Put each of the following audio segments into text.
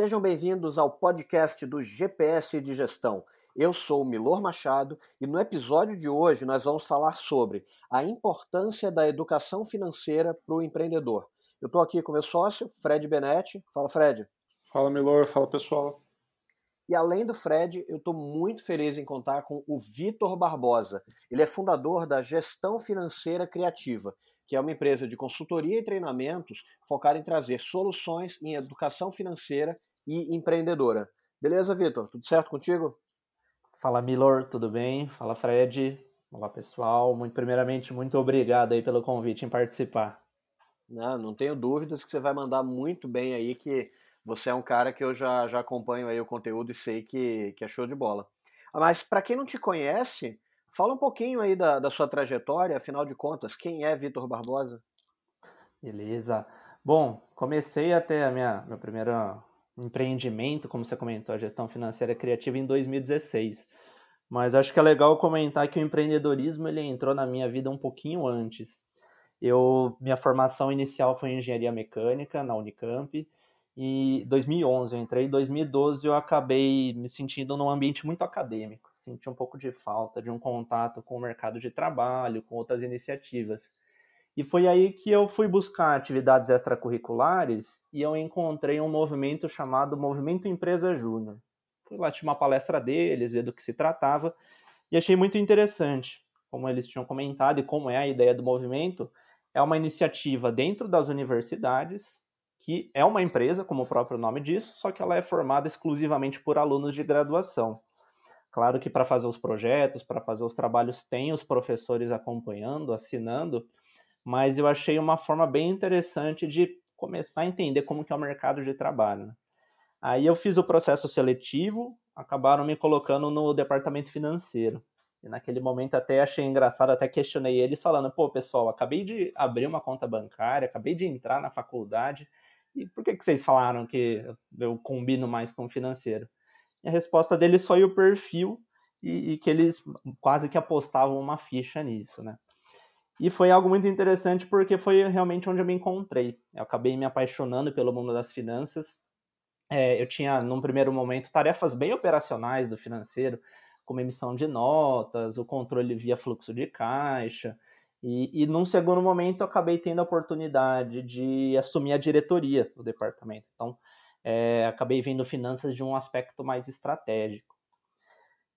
Sejam bem-vindos ao podcast do GPS de Gestão. Eu sou o Milor Machado e no episódio de hoje nós vamos falar sobre a importância da educação financeira para o empreendedor. Eu estou aqui com meu sócio, Fred Benetti. Fala, Fred. Fala, Milor. Fala, pessoal. E além do Fred, eu estou muito feliz em contar com o Vitor Barbosa. Ele é fundador da Gestão Financeira Criativa que é uma empresa de consultoria e treinamentos focada em trazer soluções em educação financeira e empreendedora. Beleza, Vitor? Tudo certo contigo? Fala, Milor, tudo bem? Fala, Fred. Olá, pessoal. Muito primeiramente, muito obrigado aí pelo convite em participar. Não, não tenho dúvidas que você vai mandar muito bem aí, que você é um cara que eu já, já acompanho aí o conteúdo e sei que, que é show de bola. Mas para quem não te conhece, Fala um pouquinho aí da, da sua trajetória, afinal de contas, quem é Vitor Barbosa? Beleza. Bom, comecei até a minha meu primeiro empreendimento, como você comentou, a gestão financeira criativa em 2016. Mas acho que é legal comentar que o empreendedorismo ele entrou na minha vida um pouquinho antes. Eu minha formação inicial foi em engenharia mecânica na Unicamp e 2011 eu entrei, em 2012 eu acabei me sentindo num ambiente muito acadêmico senti um pouco de falta de um contato com o mercado de trabalho, com outras iniciativas. E foi aí que eu fui buscar atividades extracurriculares e eu encontrei um movimento chamado Movimento Empresa Júnior. Fui lá, tinha uma palestra deles, ver do que se tratava, e achei muito interessante. Como eles tinham comentado e como é a ideia do movimento, é uma iniciativa dentro das universidades, que é uma empresa, como o próprio nome diz, só que ela é formada exclusivamente por alunos de graduação. Claro que para fazer os projetos, para fazer os trabalhos, tem os professores acompanhando, assinando, mas eu achei uma forma bem interessante de começar a entender como que é o mercado de trabalho. Né? Aí eu fiz o processo seletivo, acabaram me colocando no departamento financeiro. E naquele momento até achei engraçado, até questionei eles falando, pô, pessoal, acabei de abrir uma conta bancária, acabei de entrar na faculdade, e por que, que vocês falaram que eu combino mais com o financeiro? E a resposta deles foi o perfil e, e, que eles quase que apostavam uma ficha nisso, né? E foi algo muito interessante porque foi realmente onde eu me encontrei. Eu acabei me apaixonando pelo mundo das finanças. É, eu tinha, num primeiro momento, tarefas bem operacionais do financeiro, como emissão de notas, o controle via fluxo de caixa. E, e num segundo momento, eu acabei tendo a oportunidade de assumir a diretoria do departamento. Então, é, acabei vendo finanças de um aspecto mais estratégico.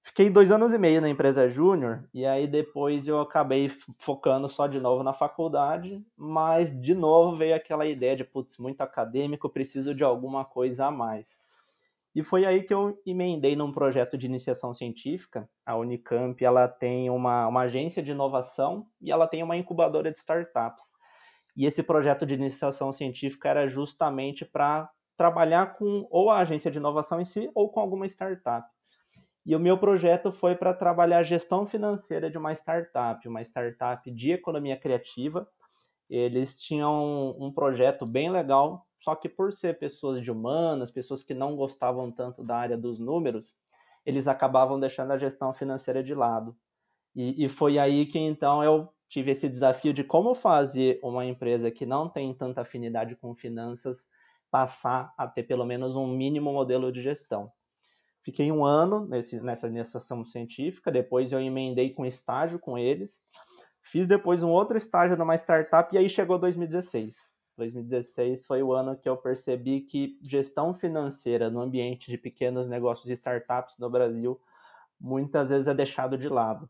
Fiquei dois anos e meio na empresa júnior e aí depois eu acabei focando só de novo na faculdade, mas de novo veio aquela ideia de, putz, muito acadêmico, preciso de alguma coisa a mais. E foi aí que eu emendei num projeto de iniciação científica. A Unicamp ela tem uma, uma agência de inovação e ela tem uma incubadora de startups. E esse projeto de iniciação científica era justamente para trabalhar com ou a agência de inovação em si ou com alguma startup. E o meu projeto foi para trabalhar a gestão financeira de uma startup, uma startup de economia criativa. Eles tinham um projeto bem legal, só que por ser pessoas de humanas, pessoas que não gostavam tanto da área dos números, eles acabavam deixando a gestão financeira de lado. E, e foi aí que então eu tive esse desafio de como fazer uma empresa que não tem tanta afinidade com finanças passar a ter pelo menos um mínimo modelo de gestão. Fiquei um ano nesse, nessa iniciação científica, depois eu emendei com estágio com eles, fiz depois um outro estágio numa startup e aí chegou 2016. 2016 foi o ano que eu percebi que gestão financeira no ambiente de pequenos negócios e startups no Brasil muitas vezes é deixado de lado,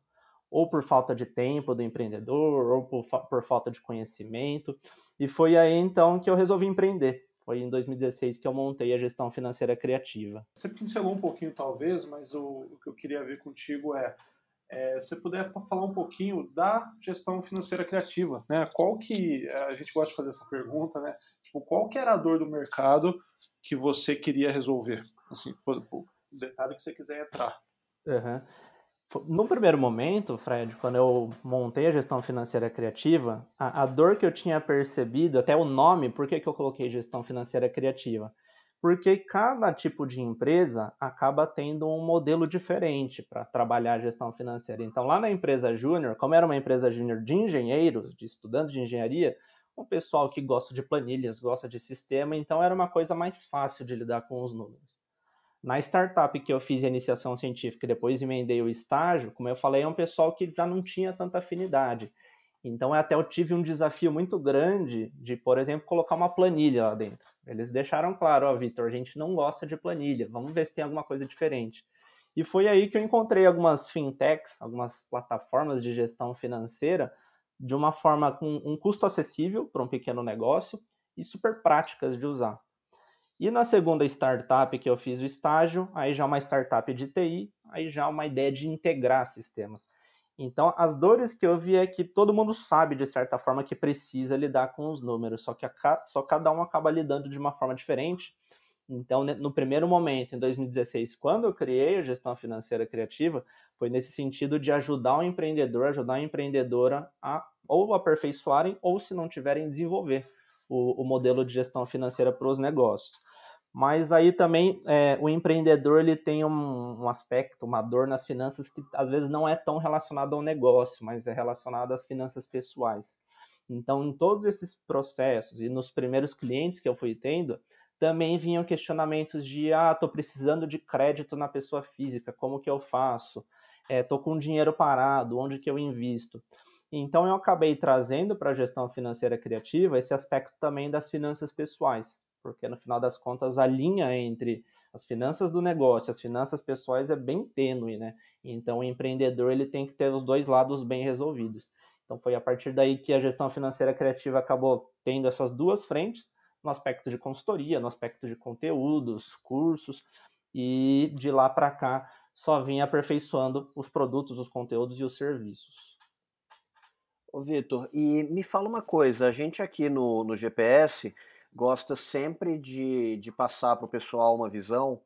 ou por falta de tempo do empreendedor, ou por, por falta de conhecimento. E foi aí então que eu resolvi empreender. Foi em 2016 que eu montei a gestão financeira criativa. Você pincelou um pouquinho, talvez, mas o, o que eu queria ver contigo é, é se puder falar um pouquinho da gestão financeira criativa, né? Qual que a gente gosta de fazer essa pergunta, né? Tipo, qual que era a dor do mercado que você queria resolver? Assim, o detalhe que você quiser entrar. Uhum. No primeiro momento, Fred, quando eu montei a gestão financeira criativa, a, a dor que eu tinha percebido, até o nome, por que, que eu coloquei gestão financeira criativa? Porque cada tipo de empresa acaba tendo um modelo diferente para trabalhar a gestão financeira. Então, lá na empresa júnior, como era uma empresa júnior de engenheiros, de estudantes de engenharia, um pessoal que gosta de planilhas, gosta de sistema, então era uma coisa mais fácil de lidar com os números. Na startup que eu fiz a iniciação científica e depois emendei o estágio, como eu falei, é um pessoal que já não tinha tanta afinidade. Então até eu tive um desafio muito grande de, por exemplo, colocar uma planilha lá dentro. Eles deixaram claro, ó, oh, Vitor, a gente não gosta de planilha, vamos ver se tem alguma coisa diferente. E foi aí que eu encontrei algumas fintechs, algumas plataformas de gestão financeira, de uma forma com um custo acessível para um pequeno negócio e super práticas de usar. E na segunda startup que eu fiz o estágio, aí já uma startup de TI, aí já uma ideia de integrar sistemas. Então, as dores que eu vi é que todo mundo sabe, de certa forma, que precisa lidar com os números, só que a, só cada um acaba lidando de uma forma diferente. Então, no primeiro momento, em 2016, quando eu criei a gestão financeira criativa, foi nesse sentido de ajudar o empreendedor, ajudar a empreendedora a ou aperfeiçoarem ou, se não tiverem, desenvolver o, o modelo de gestão financeira para os negócios. Mas aí também é, o empreendedor ele tem um, um, aspecto, uma dor nas finanças que às vezes não é tão relacionado ao negócio, mas é relacionado às finanças pessoais. Então, em todos esses processos e nos primeiros clientes que eu fui tendo, também vinham questionamentos de ah, estou precisando de crédito na pessoa física, como que eu faço? Estou é, com dinheiro parado, onde que eu invisto? Então eu acabei trazendo para a gestão financeira criativa esse aspecto também das finanças pessoais, porque no final das contas a linha entre as finanças do negócio, as finanças pessoais é bem tênue, né? Então o empreendedor ele tem que ter os dois lados bem resolvidos. Então foi a partir daí que a gestão financeira criativa acabou tendo essas duas frentes, no aspecto de consultoria, no aspecto de conteúdos, cursos, e de lá para cá só vinha aperfeiçoando os produtos, os conteúdos e os serviços. Ô Vitor, e me fala uma coisa, a gente aqui no, no GPS gosta sempre de, de passar para o pessoal uma visão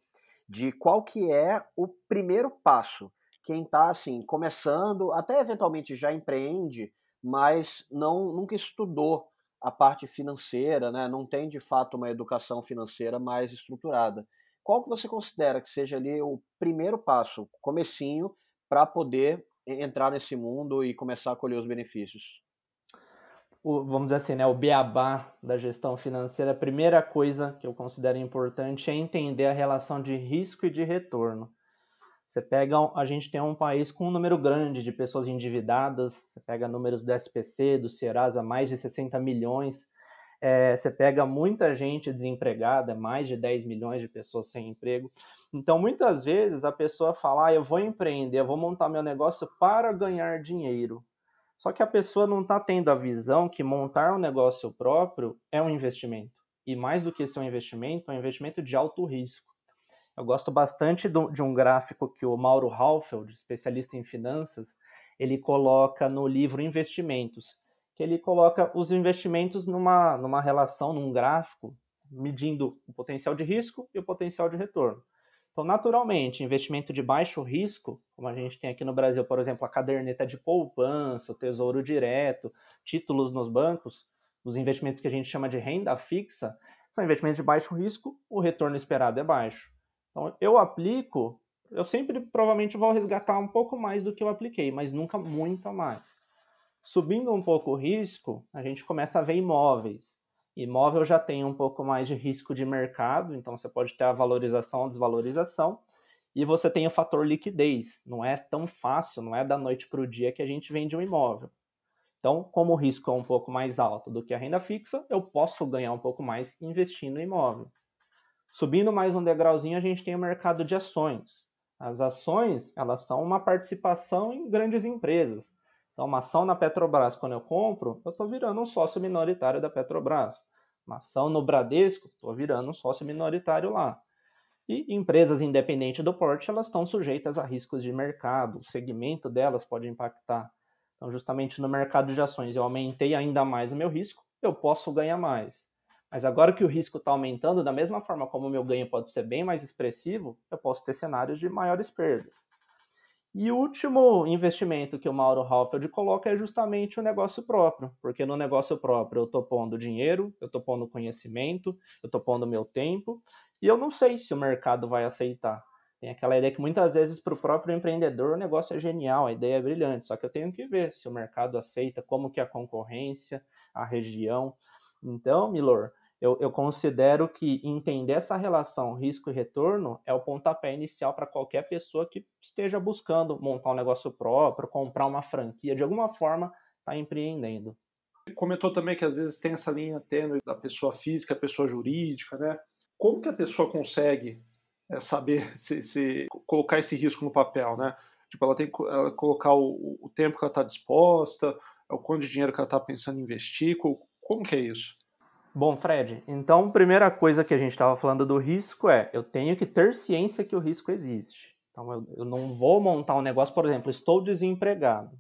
de qual que é o primeiro passo. Quem está assim, começando, até eventualmente já empreende, mas não nunca estudou a parte financeira, né? não tem de fato uma educação financeira mais estruturada. Qual que você considera que seja ali o primeiro passo, comecinho, para poder entrar nesse mundo e começar a colher os benefícios? O, vamos dizer assim, né, o beabá da gestão financeira, a primeira coisa que eu considero importante é entender a relação de risco e de retorno. Você pega, a gente tem um país com um número grande de pessoas endividadas, você pega números do SPC, do Serasa, mais de 60 milhões, é, você pega muita gente desempregada, mais de 10 milhões de pessoas sem emprego. Então, muitas vezes a pessoa fala, ah, eu vou empreender, eu vou montar meu negócio para ganhar dinheiro. Só que a pessoa não está tendo a visão que montar um negócio próprio é um investimento. E mais do que ser um investimento, é um investimento de alto risco. Eu gosto bastante de um gráfico que o Mauro Halfeld, especialista em finanças, ele coloca no livro Investimentos, que ele coloca os investimentos numa, numa relação, num gráfico, medindo o potencial de risco e o potencial de retorno. Então, naturalmente, investimento de baixo risco, como a gente tem aqui no Brasil, por exemplo, a caderneta de poupança, o tesouro direto, títulos nos bancos, os investimentos que a gente chama de renda fixa, são investimentos de baixo risco, o retorno esperado é baixo. Então, eu aplico, eu sempre provavelmente vou resgatar um pouco mais do que eu apliquei, mas nunca muito mais. Subindo um pouco o risco, a gente começa a ver imóveis. Imóvel já tem um pouco mais de risco de mercado, então você pode ter a valorização ou desvalorização. E você tem o fator liquidez. Não é tão fácil, não é da noite para o dia que a gente vende um imóvel. Então, como o risco é um pouco mais alto do que a renda fixa, eu posso ganhar um pouco mais investindo no imóvel. Subindo mais um degrauzinho, a gente tem o mercado de ações. As ações, elas são uma participação em grandes empresas. Então, uma ação na Petrobras, quando eu compro, eu estou virando um sócio minoritário da Petrobras. Uma ação no Bradesco, estou virando um sócio minoritário lá. E empresas independentes do porte, elas estão sujeitas a riscos de mercado, o segmento delas pode impactar. Então, justamente no mercado de ações, eu aumentei ainda mais o meu risco, eu posso ganhar mais. Mas agora que o risco está aumentando, da mesma forma como o meu ganho pode ser bem mais expressivo, eu posso ter cenários de maiores perdas. E o último investimento que o Mauro Halfeld coloca é justamente o negócio próprio, porque no negócio próprio eu estou pondo dinheiro, eu estou pondo conhecimento, eu estou pondo meu tempo, e eu não sei se o mercado vai aceitar. Tem aquela ideia que muitas vezes para o próprio empreendedor o negócio é genial, a ideia é brilhante, só que eu tenho que ver se o mercado aceita, como que é a concorrência, a região. Então, Milor, eu, eu considero que entender essa relação risco e retorno é o pontapé inicial para qualquer pessoa que esteja buscando montar um negócio próprio, comprar uma franquia, de alguma forma está empreendendo. Comentou também que às vezes tem essa linha tênue da pessoa física, pessoa jurídica, né? Como que a pessoa consegue é, saber se, se, colocar esse risco no papel, né? Tipo, ela tem que ela colocar o, o, tempo que ela está disposta, o quanto de dinheiro que ela está pensando em investir, como que é isso? Bom, Fred, então a primeira coisa que a gente estava falando do risco é eu tenho que ter ciência que o risco existe. Então eu, eu não vou montar um negócio, por exemplo, estou desempregado,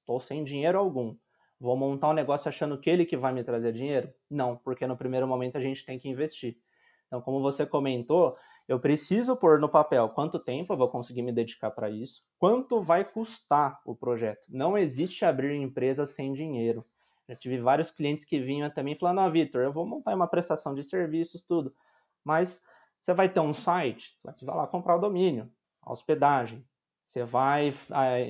estou sem dinheiro algum. Vou montar um negócio achando que ele que vai me trazer dinheiro? Não, porque no primeiro momento a gente tem que investir. Então, como você comentou, eu preciso pôr no papel quanto tempo eu vou conseguir me dedicar para isso, quanto vai custar o projeto. Não existe abrir empresa sem dinheiro. Já tive vários clientes que vinham também falando: Ah, Vitor, eu vou montar uma prestação de serviços, tudo. Mas você vai ter um site, você vai precisar lá comprar o domínio, a hospedagem. Você vai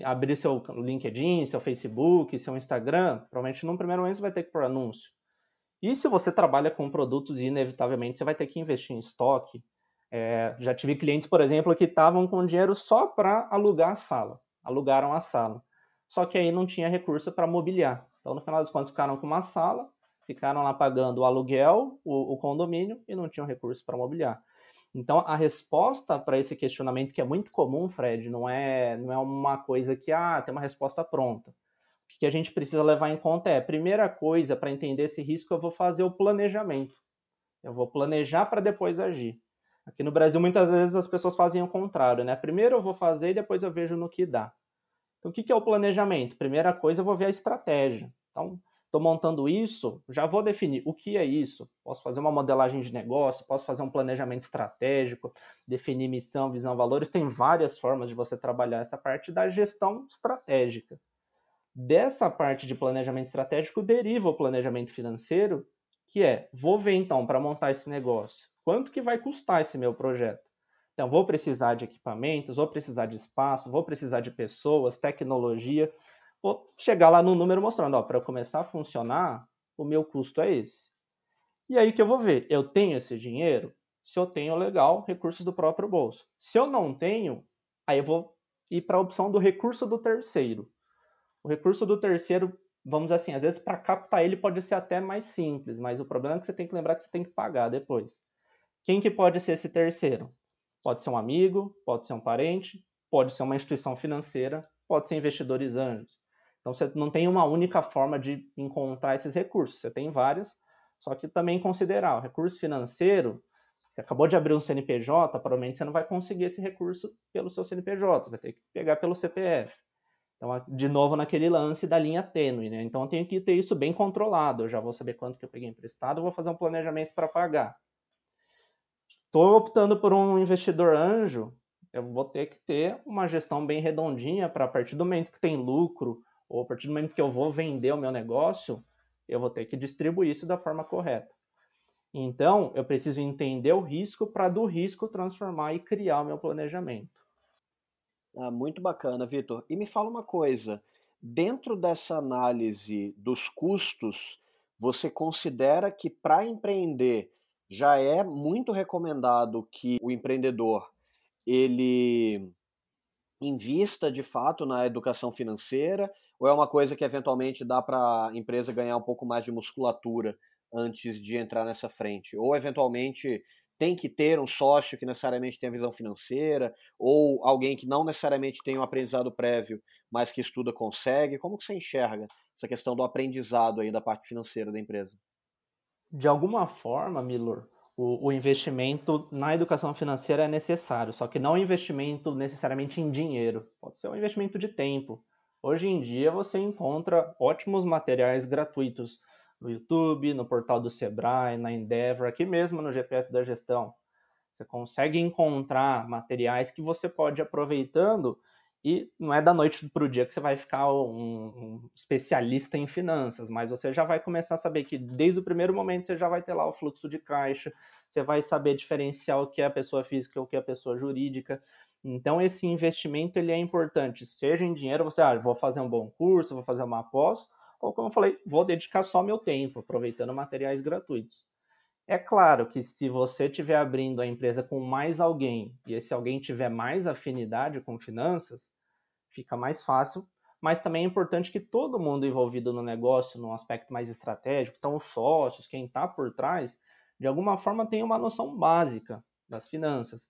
abrir seu LinkedIn, seu Facebook, seu Instagram. Provavelmente no primeiro momento você vai ter que pôr anúncio. E se você trabalha com produtos, inevitavelmente você vai ter que investir em estoque, é, já tive clientes, por exemplo, que estavam com dinheiro só para alugar a sala, alugaram a sala. Só que aí não tinha recurso para mobiliar. Então, no final das contas, ficaram com uma sala, ficaram lá pagando o aluguel, o, o condomínio e não tinham recurso para mobiliar. Então, a resposta para esse questionamento, que é muito comum, Fred, não é, não é uma coisa que ah, tem uma resposta pronta. O que a gente precisa levar em conta é, primeira coisa, para entender esse risco, eu vou fazer o planejamento. Eu vou planejar para depois agir. Aqui no Brasil, muitas vezes as pessoas fazem o contrário, né? Primeiro eu vou fazer e depois eu vejo no que dá. Então, o que é o planejamento? Primeira coisa, eu vou ver a estratégia. Então, estou montando isso, já vou definir o que é isso. Posso fazer uma modelagem de negócio, posso fazer um planejamento estratégico, definir missão, visão, valores. Tem várias formas de você trabalhar essa parte da gestão estratégica. Dessa parte de planejamento estratégico deriva o planejamento financeiro, que é, vou ver então para montar esse negócio quanto que vai custar esse meu projeto. Então, vou precisar de equipamentos, vou precisar de espaço, vou precisar de pessoas, tecnologia. Vou chegar lá no número mostrando, ó, para começar a funcionar, o meu custo é esse. E aí que eu vou ver, eu tenho esse dinheiro? Se eu tenho, legal, recursos do próprio bolso. Se eu não tenho, aí eu vou ir para a opção do recurso do terceiro. O recurso do terceiro, vamos dizer assim, às vezes para captar ele pode ser até mais simples, mas o problema é que você tem que lembrar que você tem que pagar depois. Quem que pode ser esse terceiro? Pode ser um amigo, pode ser um parente, pode ser uma instituição financeira, pode ser investidores anjos. Então você não tem uma única forma de encontrar esses recursos, você tem várias, só que também considerar o recurso financeiro, você acabou de abrir um CNPJ, provavelmente você não vai conseguir esse recurso pelo seu CNPJ, você vai ter que pegar pelo CPF. Então, de novo, naquele lance da linha tênue, né? Então, eu tenho que ter isso bem controlado. Eu já vou saber quanto que eu peguei emprestado, vou fazer um planejamento para pagar. Estou optando por um investidor anjo, eu vou ter que ter uma gestão bem redondinha para a partir do momento que tem lucro, ou a partir do momento que eu vou vender o meu negócio, eu vou ter que distribuir isso da forma correta. Então, eu preciso entender o risco para do risco transformar e criar o meu planejamento. Ah, muito bacana, Vitor. E me fala uma coisa: dentro dessa análise dos custos, você considera que para empreender já é muito recomendado que o empreendedor ele invista de fato na educação financeira ou é uma coisa que eventualmente dá para a empresa ganhar um pouco mais de musculatura antes de entrar nessa frente? Ou eventualmente tem que ter um sócio que necessariamente tenha visão financeira ou alguém que não necessariamente tem um aprendizado prévio, mas que estuda consegue? Como que você enxerga essa questão do aprendizado aí da parte financeira da empresa? De alguma forma, Milor, o, o, investimento na educação financeira é necessário, só que não um investimento necessariamente em dinheiro, pode ser um investimento de tempo. Hoje em dia você encontra ótimos materiais gratuitos no YouTube, no portal do Sebrae, na Endeavor, aqui mesmo no GPS da gestão. Você consegue encontrar materiais que você pode aproveitando e não é da noite para o dia que você vai ficar um, um, especialista em finanças, mas você já vai começar a saber que desde o primeiro momento você já vai ter lá o fluxo de caixa, você vai saber diferenciar o que é a pessoa física e o que é a pessoa jurídica. Então esse investimento ele é importante, seja em dinheiro, você ah, vou fazer um bom curso, vou fazer uma pós, ou como eu falei, vou dedicar só meu tempo, aproveitando materiais gratuitos. É claro que se você estiver abrindo a empresa com mais alguém e esse alguém tiver mais afinidade com finanças, fica mais fácil, mas também é importante que todo mundo envolvido no negócio, num aspecto mais estratégico, então os sócios, quem está por trás, de alguma forma tenha uma noção básica das finanças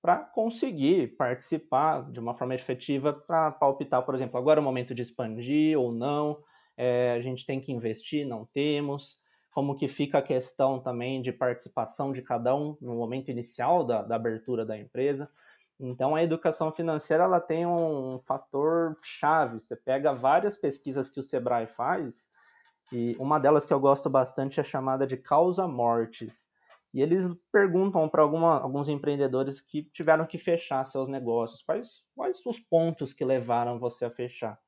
para conseguir participar de uma forma efetiva para palpitar, por exemplo, agora é o momento de expandir ou não, é, a gente tem que investir, não temos, como que fica a questão também de participação de cada um no momento inicial da, da abertura da empresa. Então, a educação financeira ela tem um fator chave. Você pega várias pesquisas que o Sebrae faz, e uma delas que eu gosto bastante é chamada de causa mortes. E eles perguntam para alguns empreendedores que tiveram que fechar seus negócios, quais, quais os pontos que levaram você a fechar.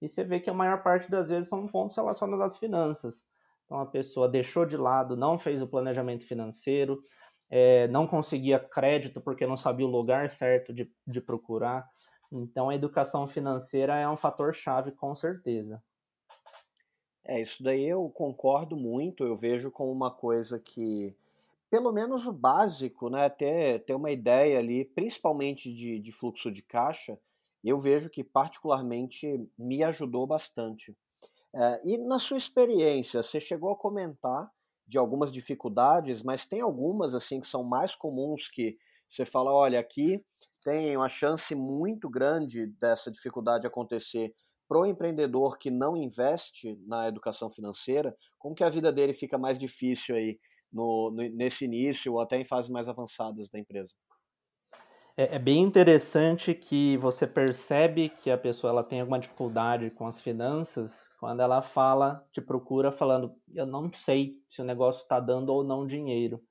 E você vê que a maior parte das vezes são pontos relacionados às finanças. Então a pessoa deixou de lado, não fez o planejamento financeiro, é, não conseguia crédito porque não sabia o lugar certo de, de procurar. Então, a educação financeira é um fator chave, com certeza. É, isso daí eu concordo muito. Eu vejo como uma coisa que, pelo menos o básico, né, ter, ter uma ideia ali, principalmente de, de fluxo de caixa, eu vejo que particularmente me ajudou bastante. É, e na sua experiência, você chegou a comentar de algumas dificuldades, mas tem algumas assim que são mais comuns que você fala, olha, aqui tem uma chance muito grande dessa dificuldade acontecer para o empreendedor que não investe na educação financeira, como que a vida dele fica mais difícil aí no, no nesse início ou até em fases mais avançadas da empresa? É, é, bem interessante que você percebe que a pessoa ela tem alguma dificuldade com as finanças quando ela fala, te procura falando, eu não sei se o negócio está dando ou não dinheiro.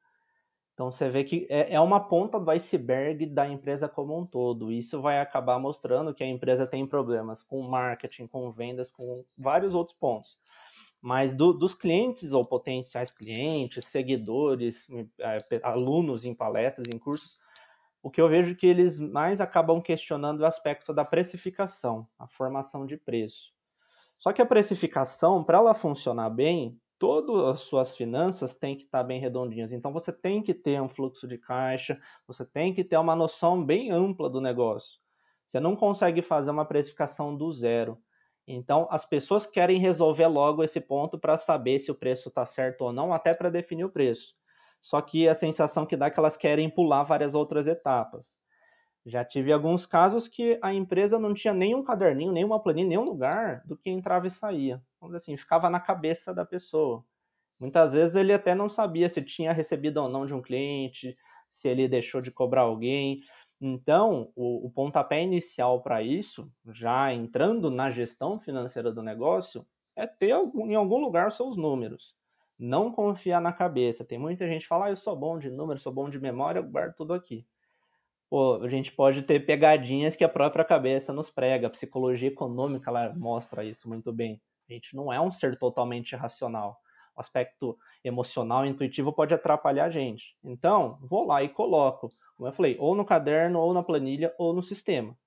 Então você vê que é, é uma ponta do iceberg da empresa como um todo. Isso vai acabar mostrando que a empresa tem problemas com marketing, com vendas, com vários outros pontos. Mas do, dos clientes ou potenciais clientes, seguidores, é, alunos em palestras, em cursos, o que eu vejo que eles mais acabam questionando é o aspecto da precificação, a formação de preço. Só que a precificação, para ela funcionar bem, todas as suas finanças têm que estar bem redondinhas. Então você tem que ter um fluxo de caixa, você tem que ter uma noção bem ampla do negócio. Você não consegue fazer uma precificação do zero. Então as pessoas querem resolver logo esse ponto para saber se o preço está certo ou não, até para definir o preço. Só que a sensação que dá é que elas querem pular várias outras etapas. Já tive alguns casos que a empresa não tinha nenhum caderninho, nenhuma planilha, nenhum lugar do que entrava e saía. Vamos dizer assim, ficava na cabeça da pessoa. Muitas vezes ele até não sabia se tinha recebido ou não de um cliente, se ele deixou de cobrar alguém. Então, o, o pontapé inicial para isso, já entrando na gestão financeira do negócio, é ter em algum lugar seus números não confiar na cabeça. Tem muita gente que fala, ah, eu sou bom de número, sou bom de memória, eu guardo tudo aqui. Pô, a gente pode ter pegadinhas que a própria cabeça nos prega. A psicologia econômica ela mostra isso muito bem. A gente não é um ser totalmente racional. O aspecto emocional, intuitivo pode atrapalhar a gente. Então, vou lá e coloco, como eu falei, ou no caderno, ou na planilha, ou no sistema.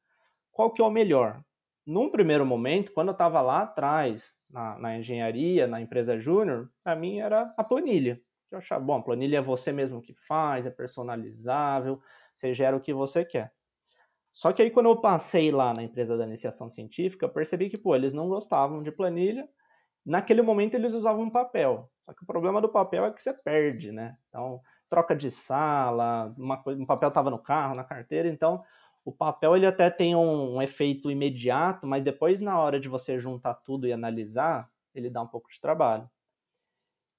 Qual que é o melhor? Num primeiro momento, quando eu estava lá atrás, na, na engenharia, na empresa júnior, para mim era a planilha. Eu achava, bom, a planilha é você mesmo que faz, é personalizável, você gera o que você quer. Só que aí quando eu passei lá na empresa da iniciação científica, percebi que, pô, eles não gostavam de planilha. Naquele momento eles usavam papel. Só que o problema do papel é que você perde, né? Então, troca de sala, uma, um papel estava no carro, na carteira, então o papel ele até tem um, um, efeito imediato, mas depois na hora de você juntar tudo e analisar, ele dá um pouco de trabalho.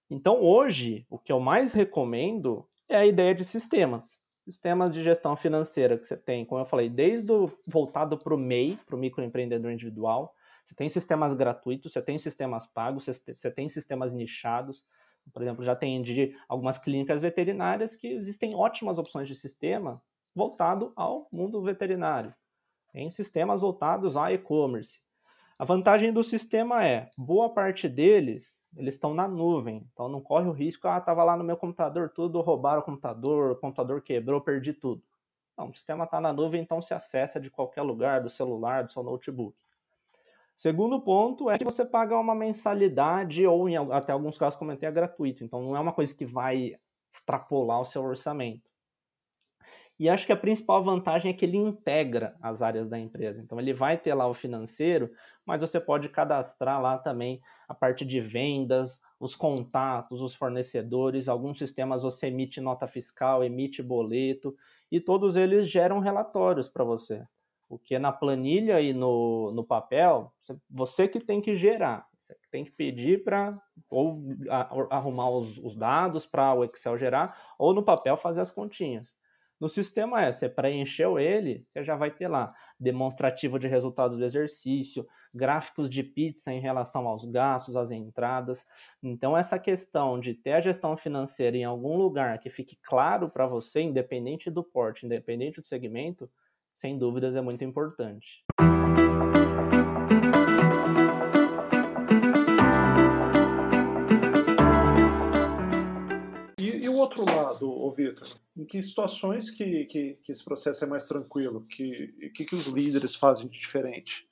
Então hoje, o que eu mais recomendo é a ideia de sistemas. Sistemas de gestão financeira que você tem, como eu falei, desde o voltado para o MEI, para o microempreendedor individual, você tem sistemas gratuitos, você tem sistemas pagos, você tem sistemas nichados. Por exemplo, já tem de algumas clínicas veterinárias que existem ótimas opções de sistema voltado ao mundo veterinário, em sistemas voltados a e-commerce. A vantagem do sistema é, boa parte deles, eles estão na nuvem, então não corre o risco, ah, estava lá no meu computador tudo, roubaram o computador, o computador quebrou, perdi tudo. Não, o sistema está na nuvem, então se acessa de qualquer lugar, do celular, do seu notebook. Segundo ponto é que você paga uma mensalidade, ou em até alguns casos, comentei, é gratuito. Então não é uma coisa que vai extrapolar o seu orçamento. E acho que a principal vantagem é que ele integra as áreas da empresa. Então ele vai ter lá o financeiro, mas você pode cadastrar lá também a parte de vendas, os contatos, os fornecedores, alguns sistemas você emite nota fiscal, emite boleto, e todos eles geram relatórios para você. O que na planilha e no, no papel, você que tem que gerar. Você tem que pedir para ou arrumar os, os dados para o Excel gerar, ou no papel fazer as continhas. No sistema é, você preencheu ele, você já vai ter lá demonstrativo de resultados do exercício, gráficos de pizza em relação aos gastos, às entradas. Então, essa questão de ter a gestão financeira em algum lugar que fique claro para você, independente do porte, independente do segmento, sem dúvidas é muito importante. Em que situações que, que, que, esse processo é mais tranquilo? Que que, que os líderes fazem de diferente?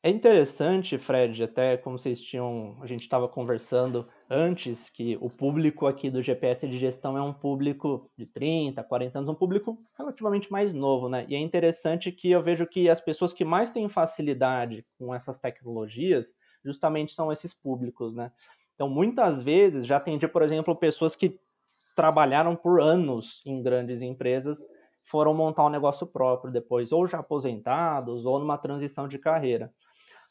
É interessante, Fred, até como vocês tinham, a gente estava conversando antes, que o público aqui do GPS de gestão é um público de 30, 40 anos, um público relativamente mais novo, né? E é interessante que eu vejo que as pessoas que mais têm facilidade com essas tecnologias justamente são esses públicos, né? Então, muitas vezes, já atendi, por exemplo, pessoas que trabalharam por anos em grandes empresas, foram montar um negócio próprio depois, ou já aposentados, ou numa transição de carreira.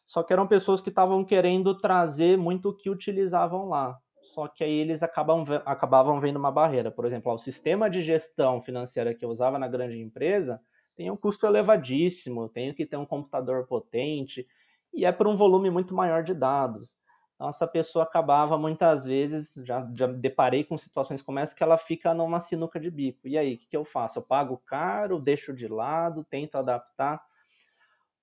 Só que eram pessoas que estavam querendo trazer muito o que utilizavam lá. Só que aí eles acabam, acabavam vendo uma barreira. Por exemplo, o sistema de gestão financeira que eu usava na grande empresa tem um custo elevadíssimo, tenho que ter um computador potente, e é por um volume muito maior de dados. Então, essa pessoa acabava muitas vezes, já, já deparei com situações como essa, que ela fica numa sinuca de bico. E aí, o que, que eu faço? Eu pago caro, deixo de lado, tento adaptar.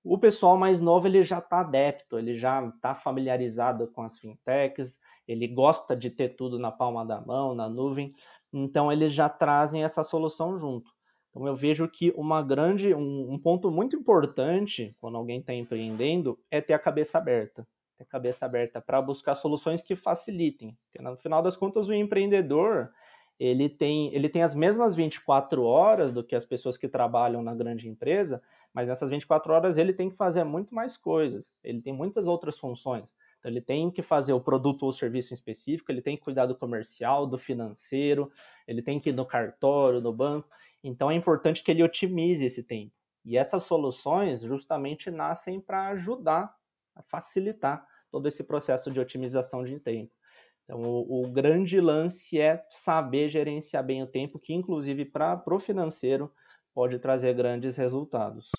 O pessoal mais novo ele já está adepto, ele já está familiarizado com as fintechs, ele gosta de ter tudo na palma da mão, na nuvem, então eles já trazem essa solução junto. Então eu vejo que uma grande, um, um ponto muito importante quando alguém está empreendendo é ter a cabeça aberta ter cabeça aberta para buscar soluções que facilitem. Porque no final das contas o empreendedor ele tem, ele tem as mesmas 24 horas do que as pessoas que trabalham na grande empresa, mas nessas 24 horas ele tem que fazer muito mais coisas, ele tem muitas outras funções. Então ele tem que fazer o produto ou serviço em específico, ele tem que cuidar do comercial, do financeiro, ele tem que ir no cartório, no banco. Então é importante que ele otimize esse tempo. E essas soluções justamente nascem para ajudar facilitar todo esse processo de otimização de tempo. Então, o, o grande lance é saber gerenciar bem o tempo, que inclusive para o financeiro pode trazer grandes resultados.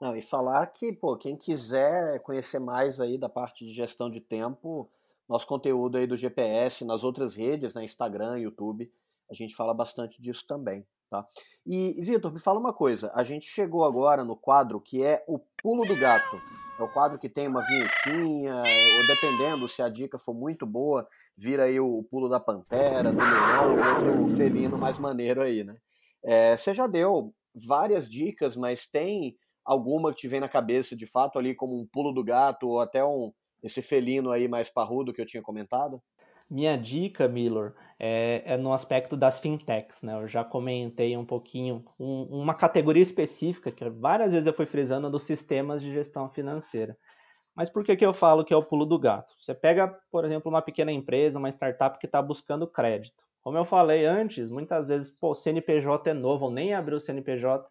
Não, e falar que, pô, quem quiser conhecer mais aí da parte de gestão de tempo, nosso conteúdo aí do GPS nas outras redes, né, Instagram, YouTube, a gente fala bastante disso também. Tá? E, Vitor, me fala uma coisa. A gente chegou agora no quadro que é o pulo do gato. É o quadro que tem uma vinhetinha, ou dependendo se a dica for muito boa, vira aí o pulo da pantera, do leão, outro felino mais maneiro aí, né? É, você já deu várias dicas, mas tem alguma que te vem na cabeça de fato ali como um pulo do gato ou até um esse felino aí mais parrudo que eu tinha comentado? Minha dica, Milor, é, é, no aspecto das fintechs. Né? Eu já comentei um pouquinho, um, uma categoria específica, que várias vezes eu fui frisando, dos sistemas de gestão financeira. Mas por que, que eu falo que é o pulo do gato? Você pega, por exemplo, uma pequena empresa, uma startup que está buscando crédito. Como eu falei antes, muitas vezes, pô, o CNPJ é novo, ou nem abriu o CNPJ,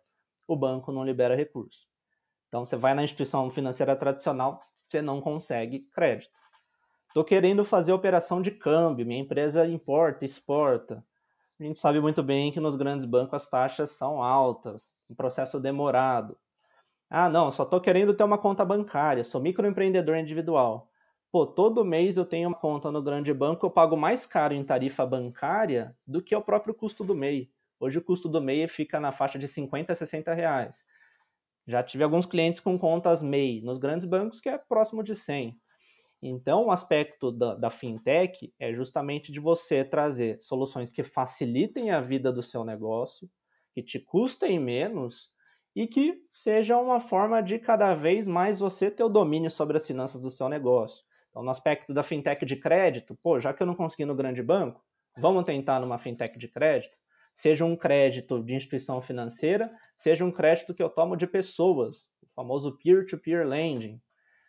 o banco não libera recurso. Então, você vai na instituição financeira tradicional, você não consegue crédito. Estou querendo fazer operação de câmbio, minha empresa importa, exporta. A gente sabe muito bem que nos grandes bancos as taxas são altas, um processo demorado. Ah, não, só estou querendo ter uma conta bancária, sou microempreendedor individual. Pô, todo mês eu tenho uma conta no grande banco, eu pago mais caro em tarifa bancária do que o próprio custo do MEI. Hoje o custo do MEI fica na faixa de 50 a 60 reais. Já tive alguns clientes com contas MEI nos grandes bancos que é próximo de 100. Então, o aspecto da, da, fintech é justamente de você trazer soluções que facilitem a vida do seu negócio, que te custem menos e que seja uma forma de cada vez mais você ter o domínio sobre as finanças do seu negócio. Então, no aspecto da fintech de crédito, pô, já que eu não consegui no grande banco, vamos tentar numa fintech de crédito? Seja um crédito de instituição financeira, seja um crédito que eu tomo de pessoas, o famoso peer-to-peer -peer lending.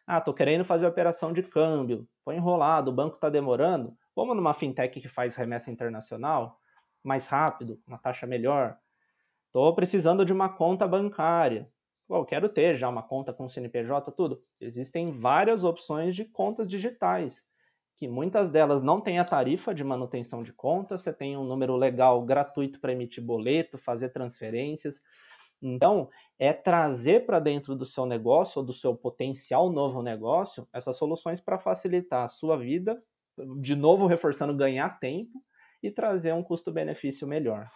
Ah, estou querendo fazer operação de câmbio, foi enrolado, o banco está demorando. Vamos numa fintech que faz remessa internacional, mais rápido, uma taxa melhor. Estou precisando de uma conta bancária. Eu quero ter já uma conta com CNPJ, tudo. Existem várias opções de contas digitais, que muitas delas não têm a tarifa de manutenção de conta, você tem um número legal gratuito para emitir boleto, fazer transferências. Então, é trazer para dentro do seu negócio ou do seu potencial novo negócio essas soluções para facilitar a sua vida, de novo reforçando ganhar tempo e trazer um custo-benefício melhor.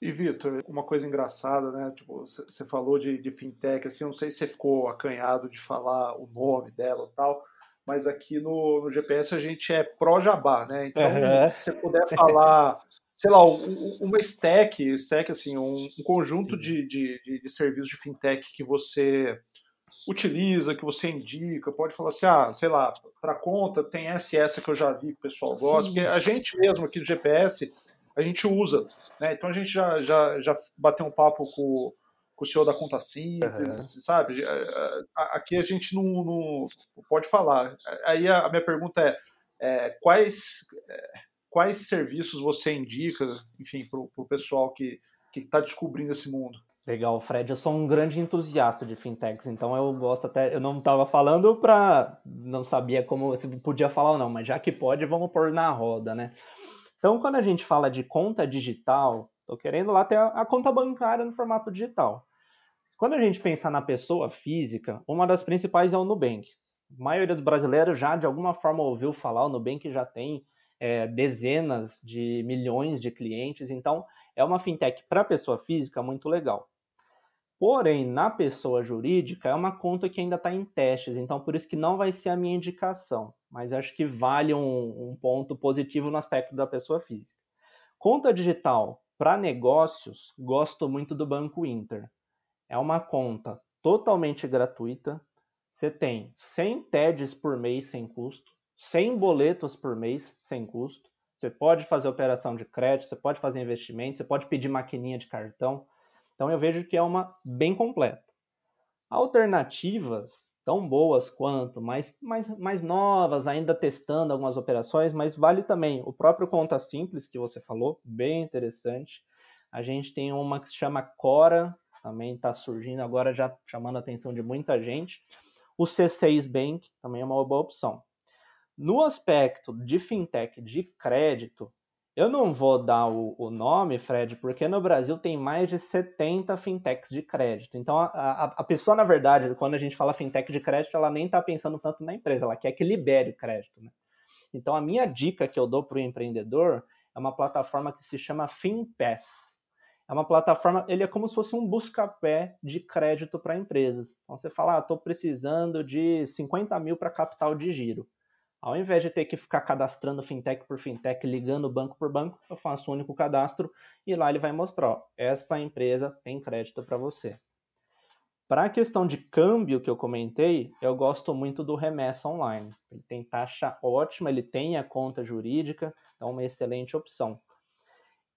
E Vitor, uma coisa engraçada, né? Tipo, você falou de, de, fintech, assim, não sei se você ficou acanhado de falar o nome dela e tal, mas aqui no, no GPS a gente é pró-jabá, né? Então, uhum. se você puder falar sei lá, uma stack, stack assim, um, conjunto de, de, de, de, serviços de fintech que você utiliza, que você indica, pode falar assim, ah, sei lá, para conta tem essa e essa que eu já vi que o pessoal gosta, Sim. porque a gente mesmo aqui do GPS, a gente usa, né? Então a gente já, já, já bateu um papo com, com o senhor da conta simples, uhum. sabe? Aqui a gente não, não, pode falar. Aí a minha pergunta é, é quais quais serviços você indica, enfim, para o pessoal que está descobrindo esse mundo? Legal, Fred. Eu sou um grande entusiasta de fintechs, então eu gosto até. Eu não estava falando para. Não sabia como se podia falar ou não, mas já que pode, vamos pôr na roda, né? Então, quando a gente fala de conta digital, estou querendo lá ter a, a conta bancária no formato digital. Quando a gente pensa na pessoa física, uma das principais é o Nubank. A maioria dos brasileiros já de alguma forma ouviu falar, o Nubank já tem é, dezenas de milhões de clientes, então é uma fintech para pessoa física muito legal. Porém, na pessoa jurídica é uma conta que ainda está em testes, então por isso que não vai ser a minha indicação, mas acho que vale um, um ponto positivo no aspecto da pessoa física. Conta digital para negócios, gosto muito do Banco Inter. É uma conta totalmente gratuita. Você tem 100 TEDs por mês sem custo. 100 boletos por mês, sem custo. Você pode fazer operação de crédito, você pode fazer investimento, você pode pedir maquininha de cartão. Então eu vejo que é uma bem completa. Alternativas tão boas quanto, mais, mais, mais novas, ainda testando algumas operações, mas vale também o próprio Conta Simples que você falou, bem interessante. A gente tem uma que se chama Cora, também está surgindo agora, já chamando a atenção de muita gente. O C6 Bank também é uma boa opção. No aspecto de fintech de crédito, eu não vou dar o, o, nome, Fred, porque no Brasil tem mais de 70 fintechs de crédito. Então, a, a, a, pessoa, na verdade, quando a gente fala fintech de crédito, ela nem está pensando tanto na empresa, ela quer que libere o crédito. Né? Então, a minha dica que eu dou para o empreendedor é uma plataforma que se chama FinPass. É uma plataforma, ele é como se fosse um busca-pé de crédito para empresas. Então, você fala, estou ah, precisando de 50 mil para capital de giro. Ao invés de ter que ficar cadastrando fintech por fintech, ligando banco por banco, eu faço um único cadastro e lá ele vai mostrar: ó, essa empresa tem crédito para você. Para a questão de câmbio que eu comentei, eu gosto muito do Remessa Online. Ele tem taxa ótima, ele tem a conta jurídica, é uma excelente opção.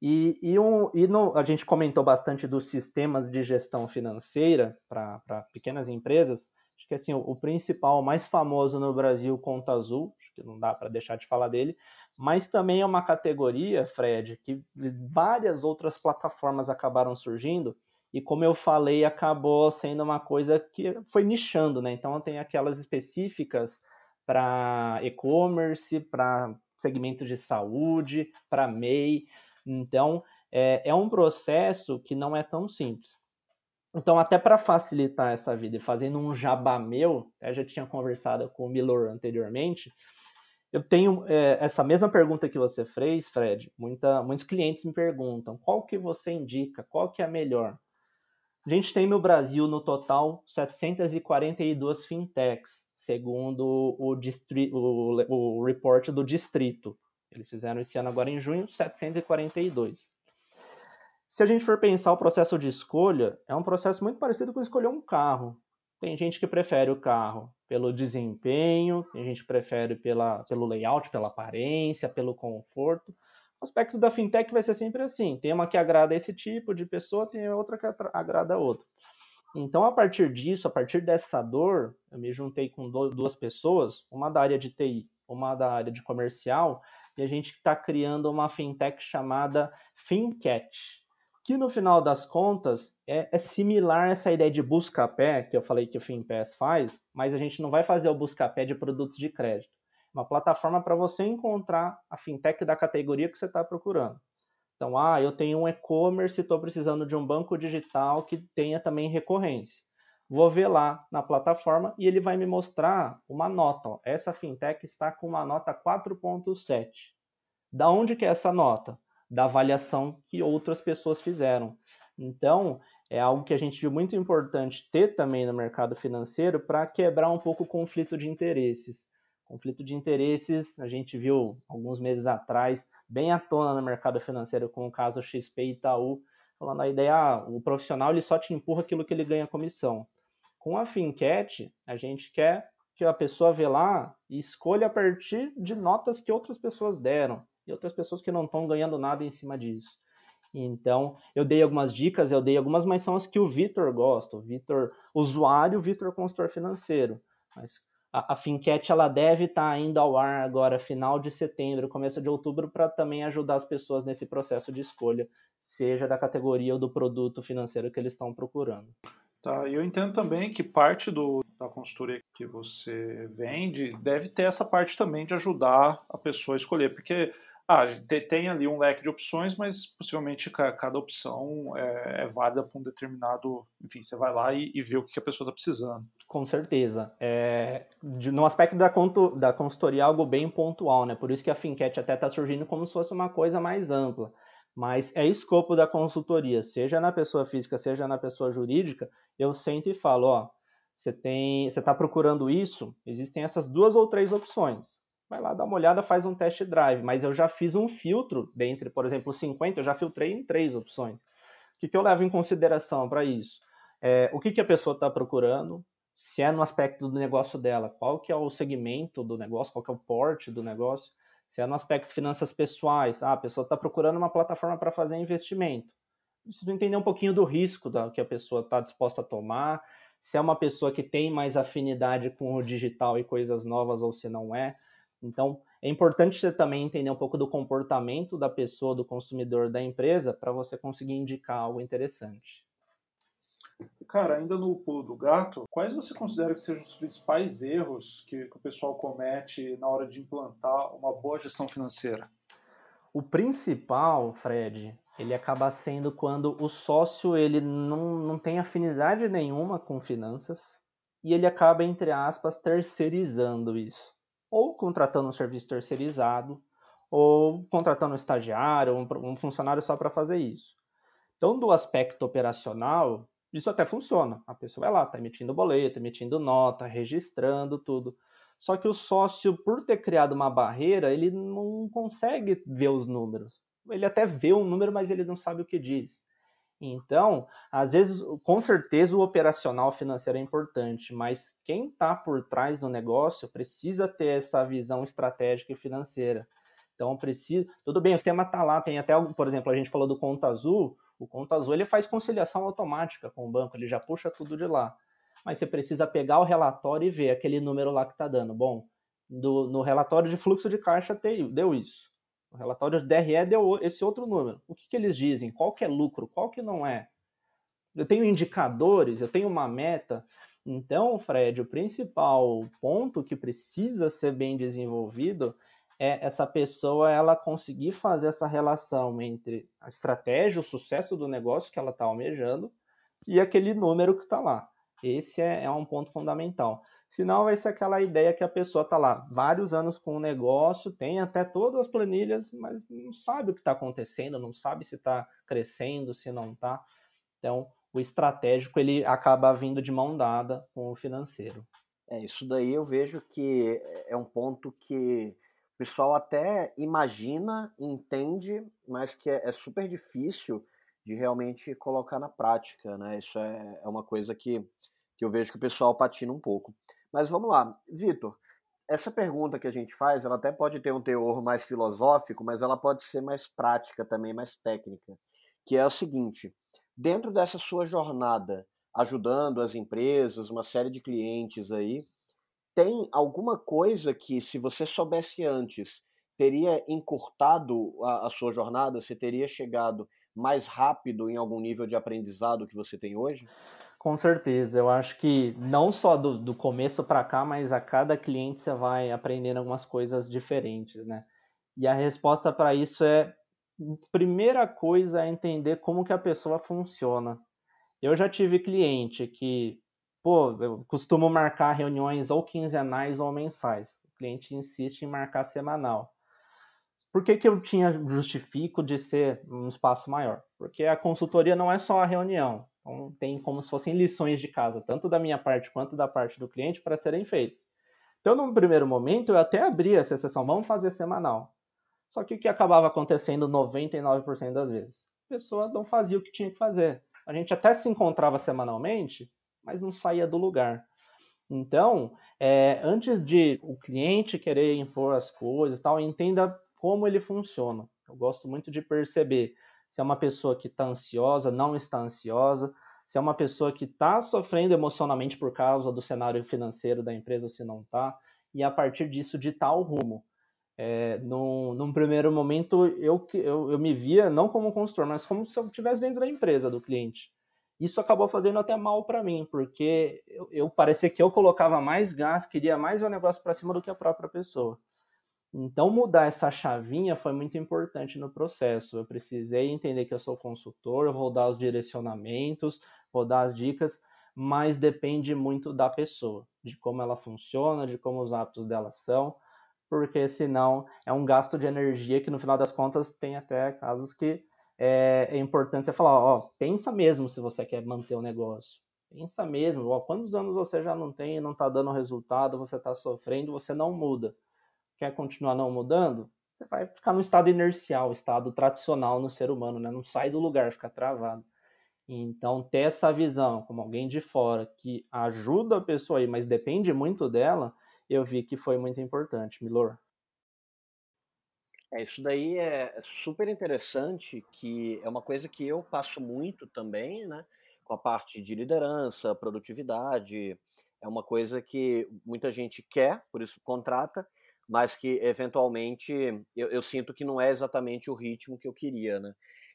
E, e, um, e no, a gente comentou bastante dos sistemas de gestão financeira para pequenas empresas que assim, o, principal, o mais famoso no Brasil, Conta Azul, acho que não dá para deixar de falar dele, mas também é uma categoria, Fred, que várias outras plataformas acabaram surgindo e como eu falei, acabou sendo uma coisa que foi nichando, né? Então tem aquelas específicas para e-commerce, para segmentos de saúde, para MEI. Então é, é um processo que não é tão simples. Então, até para facilitar essa vida e fazendo um jabá meu, eu já tinha conversado com o Milor anteriormente, eu tenho é, essa mesma pergunta que você fez, Fred. Muita, muitos clientes me perguntam qual que você indica, qual que é a melhor. A gente tem no Brasil, no total, 742 fintechs, segundo o, distri o, o report do distrito. Eles fizeram esse ano agora em junho, 742. Se a gente for pensar o processo de escolha, é um processo muito parecido com escolher um carro. Tem gente que prefere o carro pelo desempenho, tem gente que prefere pela, pelo layout, pela aparência, pelo conforto. O aspecto da fintech vai ser sempre assim: tem uma que agrada esse tipo de pessoa, tem outra que agrada outra. Então, a partir disso, a partir dessa dor, eu me juntei com duas pessoas, uma da área de TI, uma da área de comercial, e a gente está criando uma fintech chamada FinCat que no final das contas é, é similar a essa ideia de busca-pé, que eu falei que o FinPass faz, mas a gente não vai fazer o busca-pé de produtos de crédito. Uma plataforma para você encontrar a fintech da categoria que você está procurando. Então, ah, eu tenho um e-commerce e estou precisando de um banco digital que tenha também recorrência. Vou ver lá na plataforma e ele vai me mostrar uma nota. Ó. Essa fintech está com uma nota 4.7. Da onde que é essa nota? Da avaliação que outras pessoas fizeram. Então, é algo que a gente viu muito importante ter também no mercado financeiro para quebrar um pouco o conflito de interesses. Conflito de interesses, a gente viu alguns meses atrás, bem à tona no mercado financeiro com o caso XP e Itaú, falando a ideia, ah, o profissional ele só te empurra aquilo que ele ganha comissão. Com a Fincat, a gente quer que a pessoa vê lá e escolha a partir de notas que outras pessoas deram e outras pessoas que não estão ganhando nada em cima disso. Então, eu dei algumas dicas, eu dei algumas, mas são as que o Vitor gosta. O Vitor, usuário, o Vitor consultor financeiro. Mas a, a ela deve estar tá indo ao ar agora, final de setembro, começo de outubro, para também ajudar as pessoas nesse processo de escolha, seja da categoria ou do produto financeiro que eles estão procurando. Tá, eu entendo também que parte do, da consultoria que você vende deve ter essa parte também de ajudar a pessoa a escolher, porque ah, tem ali um leque de opções, mas possivelmente cada opção é, é válida para um determinado. Enfim, você vai lá e, e vê o que a pessoa está precisando. Com certeza. É, de, no aspecto da, conto, da consultoria, algo bem pontual, né? Por isso que a Finquete até está surgindo como se fosse uma coisa mais ampla. Mas é escopo da consultoria, seja na pessoa física, seja na pessoa jurídica, eu sento e falo, ó, você está procurando isso, existem essas duas ou três opções vai lá dar uma olhada, faz um test drive. Mas eu já fiz um filtro dentre, por exemplo, 50, eu já filtrei em três opções. O que, que eu levo em consideração para isso? É, o que, que a pessoa está procurando, se é no aspecto do negócio dela, qual que é o segmento do negócio, qual que é o porte do negócio, se é no aspecto finanças pessoais, ah, a pessoa está procurando uma plataforma para fazer investimento. Preciso entender um pouquinho do risco da, que a pessoa está disposta a tomar, se é uma pessoa que tem mais afinidade com o digital e coisas novas ou se não é. Então, é importante você também entender um pouco do comportamento da pessoa, do consumidor da empresa, para você conseguir indicar algo interessante. Cara, ainda no pulo do gato, quais você considera que sejam os principais erros que, que o pessoal comete na hora de implantar uma boa gestão financeira? O principal, Fred, ele acaba sendo quando o sócio ele não, não tem afinidade nenhuma com finanças e ele acaba, entre aspas, terceirizando isso ou contratando um serviço terceirizado, ou contratando um estagiário, um, um funcionário só para fazer isso. Então, do aspecto operacional, isso até funciona. A pessoa vai lá, está emitindo boleto, emitindo nota, registrando tudo. Só que o sócio, por ter criado uma barreira, ele não consegue ver os números. Ele até vê um número, mas ele não sabe o que diz. Então, às vezes, com certeza o operacional financeiro é importante, mas quem está por trás do negócio precisa ter essa visão estratégica e financeira. Então, precisa. Tudo bem, o sistema está lá, tem até, por exemplo, a gente falou do Conta Azul. O Conta Azul ele faz conciliação automática com o banco, ele já puxa tudo de lá. Mas você precisa pegar o relatório e ver aquele número lá que está dando. Bom, do, no relatório de fluxo de caixa deu isso. O relatório DRE deu esse outro número. O que, que eles dizem? Qual que é lucro? Qual que não é? Eu tenho indicadores, eu tenho uma meta. Então, Fred, o principal ponto que precisa ser bem desenvolvido é essa pessoa ela conseguir fazer essa relação entre a estratégia, o sucesso do negócio que ela está almejando e aquele número que está lá. Esse é, é um ponto fundamental. Senão vai ser aquela ideia que a pessoa está lá vários anos com o negócio, tem até todas as planilhas, mas não sabe o que está acontecendo, não sabe se está crescendo, se não está. Então, o estratégico ele acaba vindo de mão dada com o financeiro. É, isso daí eu vejo que é um ponto que o pessoal até imagina, entende, mas que é, é super difícil de realmente colocar na prática, né? Isso é, é uma coisa que, que eu vejo que o pessoal patina um pouco. Mas vamos lá, Vitor, essa pergunta que a gente faz, ela até pode ter um teor mais filosófico, mas ela pode ser mais prática também, mais técnica, que é o seguinte: dentro dessa sua jornada, ajudando as empresas, uma série de clientes aí, tem alguma coisa que, se você soubesse antes, teria encurtado a, a sua jornada? Você teria chegado mais rápido em algum nível de aprendizado que você tem hoje? Com certeza, eu acho que não só do, do começo para cá, mas a cada cliente você vai aprendendo algumas coisas diferentes, né? E a resposta para isso é, primeira coisa é entender como que a pessoa funciona. Eu já tive cliente que, pô, eu costumo marcar reuniões ou quinzenais ou mensais. O cliente insiste em marcar semanal. Por que, que eu tinha justifico de ser um espaço maior? Porque a consultoria não é só a reunião. Então, tem como se fossem lições de casa, tanto da minha parte quanto da parte do cliente, para serem feitas. Então, num primeiro momento, eu até abria essa sessão, vamos fazer semanal. Só que o que acabava acontecendo 99% das vezes? A pessoa não fazia o que tinha que fazer. A gente até se encontrava semanalmente, mas não saía do lugar. Então, é, antes de o cliente querer impor as coisas, tal, entenda como ele funciona. Eu gosto muito de perceber se é uma pessoa que está ansiosa, não está ansiosa, se é uma pessoa que está sofrendo emocionalmente por causa do cenário financeiro da empresa ou se não está, e a partir disso ditar o rumo. É, num, num, primeiro momento, eu, eu, eu me via não como consultor, mas como se eu estivesse dentro da empresa do cliente. Isso acabou fazendo até mal para mim, porque eu, eu parecia que eu colocava mais gás, queria mais o negócio para cima do que a própria pessoa. Então, mudar essa chavinha foi muito importante no processo. Eu precisei entender que eu sou consultor, eu vou dar os direcionamentos, vou dar as dicas, mas depende muito da pessoa, de como ela funciona, de como os hábitos dela são, porque senão é um gasto de energia que no final das contas tem até casos que é, é importante você falar, ó, pensa mesmo se você quer manter o negócio. Pensa mesmo, ó, quantos anos você já não tem, não está dando resultado, você está sofrendo, você não muda quer continuar não mudando, você vai ficar no estado inercial, estado tradicional no ser humano, né? Não sai do lugar, fica travado. Então, ter essa visão como alguém de fora que ajuda a pessoa aí, mas depende muito dela, eu vi que foi muito importante, Milor. É, isso daí é super interessante, que é uma coisa que eu passo muito também, né? Com a parte de liderança, produtividade, é uma coisa que muita gente quer, por isso contrata, mas que eventualmente eu, eu, sinto que não é exatamente o ritmo que eu queria, né?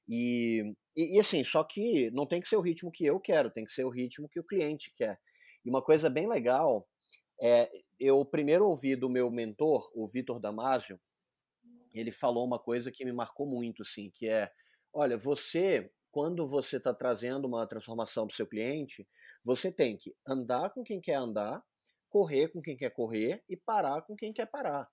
E, e, e, assim, só que não tem que ser o ritmo que eu quero, tem que ser o ritmo que o cliente quer. E uma coisa bem legal é, eu primeiro ouvi do meu mentor, o Vitor Damasio, ele falou uma coisa que me marcou muito, assim, que é, olha, você, quando você está trazendo uma transformação para o seu cliente, você tem que andar com quem quer andar correr com quem quer correr e parar com quem quer parar.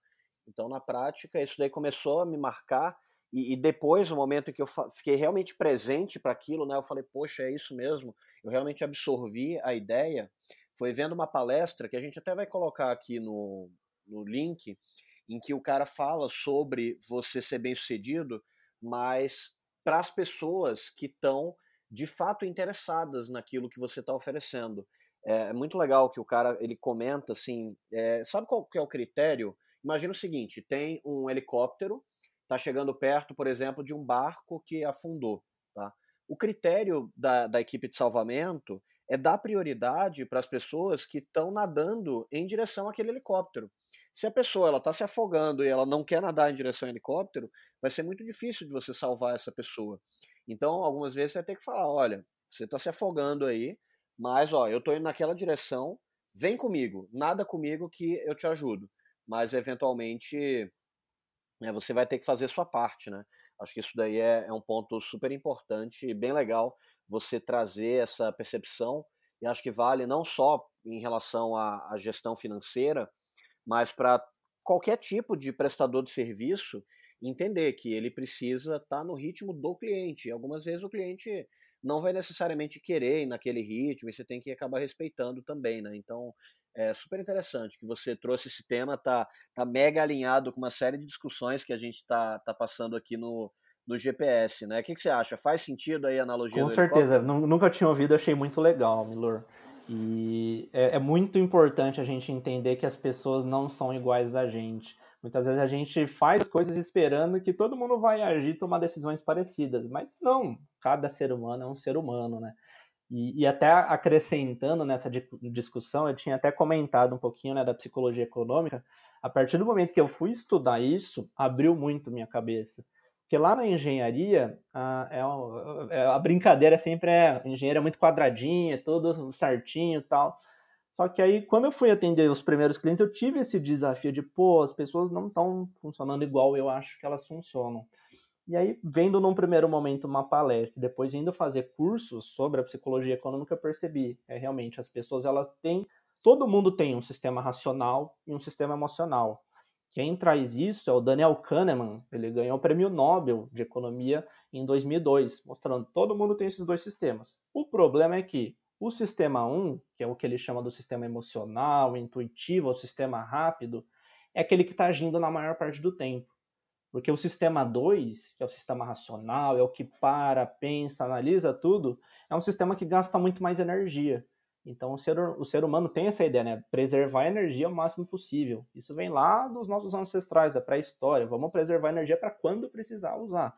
Então, na prática, isso daí começou a me marcar. E, e depois, no momento em que eu fiquei realmente presente para aquilo, né, eu falei, poxa, é isso mesmo. Eu realmente absorvi a ideia. Foi vendo uma palestra que a gente até vai colocar aqui no, no link, em que o cara fala sobre você ser bem sucedido, mas para as pessoas que estão de fato interessadas naquilo que você está oferecendo. É, é, muito legal que o cara ele comenta assim, é, sabe qual que é o critério? Imagina o seguinte, tem um helicóptero, está chegando perto, por exemplo, de um barco que afundou, tá? O critério da, da equipe de salvamento é dar prioridade para as pessoas que estão nadando em direção àquele helicóptero. Se a pessoa ela está se afogando e ela não quer nadar em direção ao helicóptero, vai ser muito difícil de você salvar essa pessoa. Então, algumas vezes você vai ter que falar, olha, você está se afogando aí, mas, ó, eu tô indo naquela direção, vem comigo, nada comigo que eu te ajudo. Mas, eventualmente, né, você vai ter que fazer sua parte, né? Acho que isso daí é, é um ponto super importante e bem legal você trazer essa percepção. E acho que vale não só em relação à, à gestão financeira, mas para qualquer tipo de prestador de serviço entender que ele precisa estar tá no ritmo do cliente. Algumas vezes o cliente não vai necessariamente querer ir naquele ritmo e você tem que acabar respeitando também, né? Então, é super interessante que você trouxe esse tema, tá, tá mega alinhado com uma série de discussões que a gente está tá passando aqui no, no GPS, né? O que, que você acha? Faz sentido aí a analogia Com certeza, nunca tinha ouvido, achei muito legal, Milor. E é, é, muito importante a gente entender que as pessoas não são iguais a gente. Muitas vezes a gente faz coisas esperando que todo mundo vai agir e tomar decisões parecidas, mas não, cada ser humano é um ser humano, né? E, e até acrescentando nessa discussão, eu tinha até comentado um pouquinho né, da psicologia econômica. A partir do momento que eu fui estudar isso, abriu muito minha cabeça. Porque lá na engenharia, a, é, é, a brincadeira sempre é: engenheiro é muito quadradinho, é tudo certinho e tal. Só que aí, quando eu fui atender os primeiros clientes, eu tive esse desafio de, pô, as pessoas não estão funcionando igual eu acho que elas funcionam. E aí, vendo num primeiro momento uma palestra, depois indo fazer cursos sobre a psicologia econômica, eu percebi é, realmente as pessoas elas têm, todo mundo tem um sistema racional e um sistema emocional. Quem traz isso é o Daniel Kahneman, ele ganhou o prêmio Nobel de Economia em 2002, mostrando que todo mundo tem esses dois sistemas. O problema é que o sistema 1, que é o que ele chama do sistema emocional, intuitivo, o sistema rápido, é aquele que está agindo na maior parte do tempo. Porque o sistema 2, que é o sistema racional, é o que para, pensa, analisa tudo, é um sistema que gasta muito mais energia. Então o ser, o ser humano tem essa ideia, né? Preservar a energia o máximo possível. Isso vem lá dos nossos ancestrais, da pré-história. Vamos preservar a energia para quando precisar usar.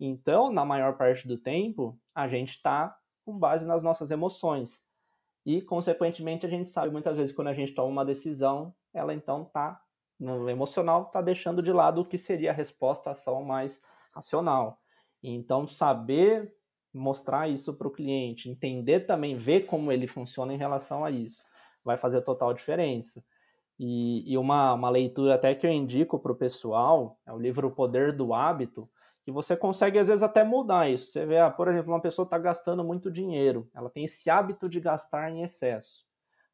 Então, na maior parte do tempo, a gente está com base nas nossas emoções. E, consequentemente, a gente sabe muitas vezes quando a gente toma uma decisão, ela então está no emocional, está deixando de lado o que seria a resposta, ação mais racional. Então, saber mostrar isso para o cliente, entender também, ver como ele funciona em relação a isso, vai fazer total diferença. E, e uma, uma leitura até que eu indico para o pessoal é o livro O Poder do Hábito, que você consegue às vezes até mudar isso. Você vê, ah, por exemplo, uma pessoa está gastando muito dinheiro, ela tem esse hábito de gastar em excesso.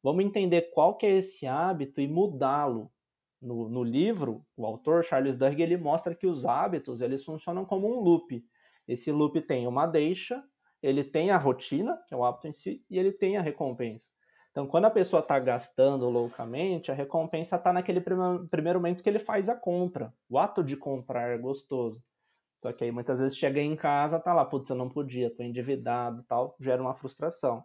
Vamos entender qual que é esse hábito e mudá-lo. No, no, livro, o autor Charles Duhigg ele mostra que os hábitos eles funcionam como um loop. Esse loop tem uma deixa, ele tem a rotina, que é o hábito em si, e ele tem a recompensa. Então, quando a pessoa está gastando loucamente, a recompensa está naquele primeiro momento que ele faz a compra. O ato de comprar é gostoso. Só que aí muitas vezes chega em casa, tá lá, putz, eu não podia, tô endividado tal, gera uma frustração.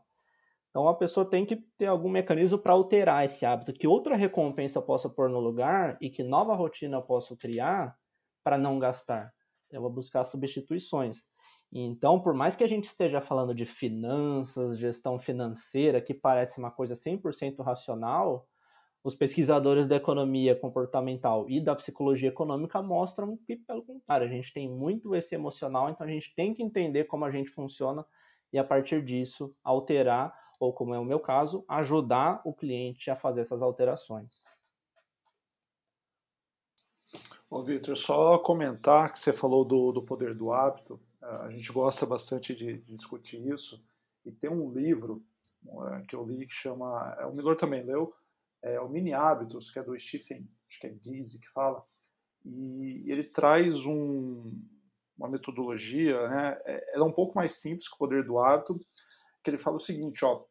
Então a pessoa tem que ter algum mecanismo para alterar esse hábito, que outra recompensa eu possa pôr no lugar e que nova rotina eu posso criar para não gastar. Eu vou buscar substituições. Então, por mais que a gente esteja falando de finanças, gestão financeira, que parece uma coisa 100% racional, os pesquisadores da economia comportamental e da psicologia econômica mostram que, pelo contrário, a gente tem muito esse emocional, então a gente tem que entender como a gente funciona e, a partir disso, alterar, ou como é o meu caso, ajudar o cliente a fazer essas alterações. Ô, Victor, só comentar que você falou do, do poder do hábito, a gente gosta bastante de, de discutir isso, e tem um livro é, que eu li que chama, o Milor também leu, é o Mini Hábitos, que é do Stephen, acho que é Dizzy que fala, e ele traz um, uma metodologia, né? É, ela é um pouco mais simples que o poder do hábito, que ele fala o seguinte, ó,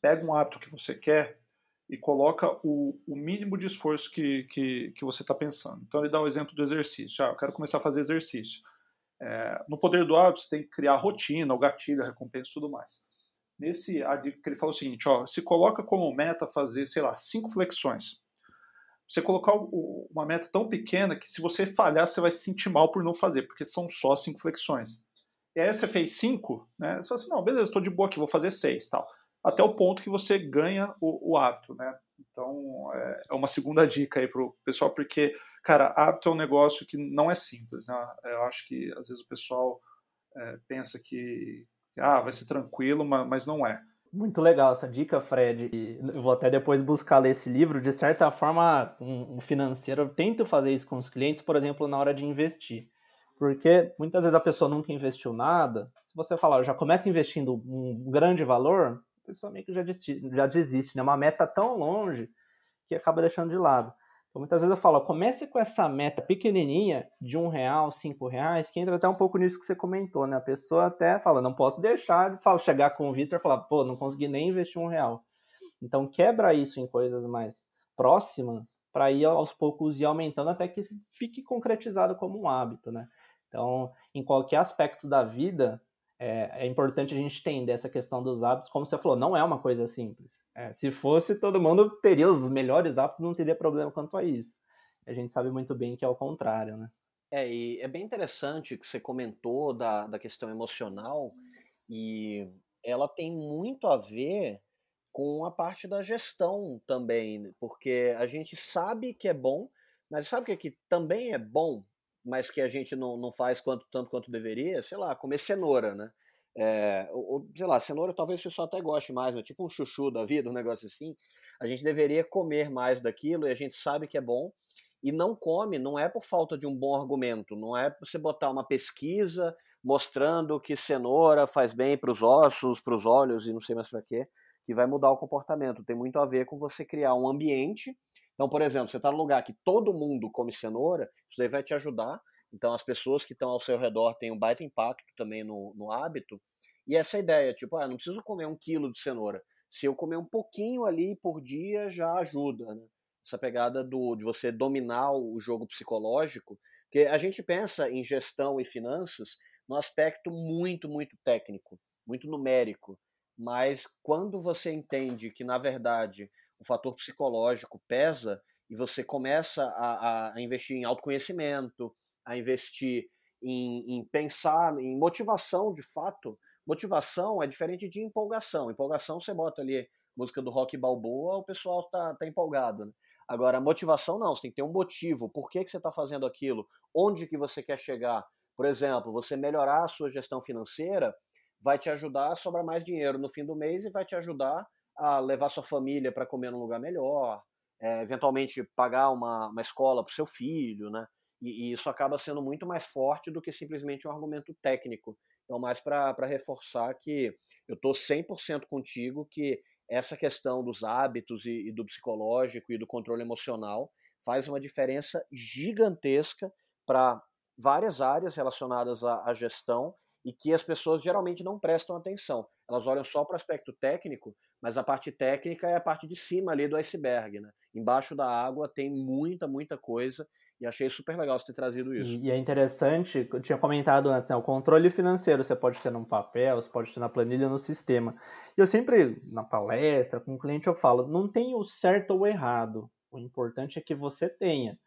pega um hábito que você quer e coloca o, o mínimo de esforço que, que, que você está pensando. Então ele dá o um exemplo do exercício. Ah, eu quero começar a fazer exercício. É, no poder do hábito, você tem que criar rotina, o gatilho, a recompensa e tudo mais nesse a dica que ele fala o seguinte, ó, se coloca como meta fazer, sei lá, cinco flexões. Você colocar uma meta tão pequena que se você falhar, você vai se sentir mal por não fazer, porque são só cinco flexões. E aí você fez cinco, né? Você fala assim, não, beleza, estou de boa aqui, vou fazer seis, tal. Até o ponto que você ganha o, o hábito, né? Então, é, é uma segunda dica aí pro pessoal, porque, cara, hábito é um negócio que não é simples, né? Eu acho que, às vezes, o pessoal é, pensa que, ah, vai ser tranquilo, mas não é. Muito legal essa dica, Fred. Eu vou até depois buscar ler esse livro. De certa forma, um financeiro, eu tento fazer isso com os clientes, por exemplo, na hora de investir. Porque muitas vezes a pessoa nunca investiu nada. Se você falar, já começa investindo um grande valor, a pessoa meio que já desiste, já desiste né? Uma meta tão longe que acaba deixando de lado. Então, muitas vezes eu falo, comece com essa meta pequenininha de um real, cinco reais, que entra até um pouco nisso que você comentou, né? A pessoa até fala, não posso deixar de chegar com o Vitor e falar, pô, não consegui nem investir um real. Então, quebra isso em coisas mais próximas para ir aos poucos ir aumentando até que fique concretizado como um hábito, né? Então, em qualquer aspecto da vida, é, é, importante a gente entender essa questão dos hábitos. Como você falou, não é uma coisa simples. É, se fosse, todo mundo teria os melhores hábitos, não teria problema quanto a isso. A gente sabe muito bem que é o contrário, né? É, e é bem interessante que você comentou da, da questão emocional, e ela tem muito a ver com a parte da gestão também, porque a gente sabe que é bom, mas sabe o que, é que também é bom mas que a gente não, não faz quanto, tanto quanto deveria, sei lá, comer cenoura, né? É, ou, sei lá, cenoura talvez você só até goste mais, mas tipo um chuchu da vida, um negócio assim. A gente deveria comer mais daquilo e a gente sabe que é bom. E não come, não é por falta de um bom argumento, não é você botar uma pesquisa mostrando que cenoura faz bem para os ossos, para os olhos e não sei mais para quê, que vai mudar o comportamento. Tem muito a ver com você criar um ambiente então, por exemplo, você está num lugar que todo mundo come cenoura, isso daí vai te ajudar. Então, as pessoas que estão ao seu redor têm um baita impacto também no, no hábito. E essa ideia, tipo, ah, não preciso comer um quilo de cenoura. Se eu comer um pouquinho ali por dia, já ajuda, né? Essa pegada do, de você dominar o jogo psicológico. Porque a gente pensa em gestão e finanças num aspecto muito, muito técnico, muito numérico. Mas quando você entende que, na verdade, o fator psicológico pesa e você começa a, a investir em autoconhecimento, a investir em, em, pensar em motivação de fato. Motivação é diferente de empolgação. Empolgação você bota ali música do rock balboa, o pessoal tá, tá empolgado. Né? Agora, motivação não, você tem que ter um motivo. Por que, que você está fazendo aquilo? Onde que você quer chegar? Por exemplo, você melhorar a sua gestão financeira vai te ajudar a sobrar mais dinheiro no fim do mês e vai te ajudar a levar sua família para comer num lugar melhor, é, eventualmente pagar uma, uma escola para o seu filho, né? E, e, isso acaba sendo muito mais forte do que simplesmente um argumento técnico. Então, mais para reforçar que eu estou 100% contigo que essa questão dos hábitos e, e do psicológico e do controle emocional faz uma diferença gigantesca para várias áreas relacionadas à, à gestão e que as pessoas geralmente não prestam atenção. Elas olham só para o aspecto técnico, mas a parte técnica é a parte de cima ali do iceberg, né? Embaixo da água tem muita, muita coisa e achei super legal você ter trazido isso. E, é interessante, eu tinha comentado antes, né, o controle financeiro você pode ter num papel, você pode ter na planilha, no sistema. E eu sempre, na palestra, com o cliente, eu falo, não tem o certo ou errado. O importante é que você tenha.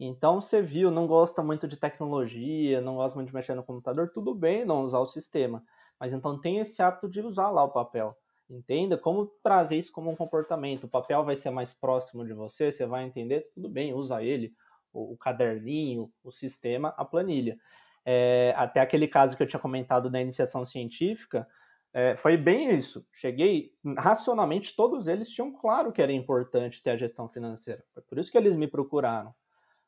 Então, você viu, não gosta muito de tecnologia, não gosta muito de mexer no computador, tudo bem não usar o sistema. Mas então tem esse hábito de usar lá o papel. Entenda como trazer isso como um comportamento. O papel vai ser mais próximo de você, você vai entender, tudo bem, usa ele, o, o caderninho, o sistema, a planilha. É, até aquele caso que eu tinha comentado da iniciação científica, é, foi bem isso. Cheguei, racionalmente, todos eles tinham claro que era importante ter a gestão financeira. Foi por isso que eles me procuraram.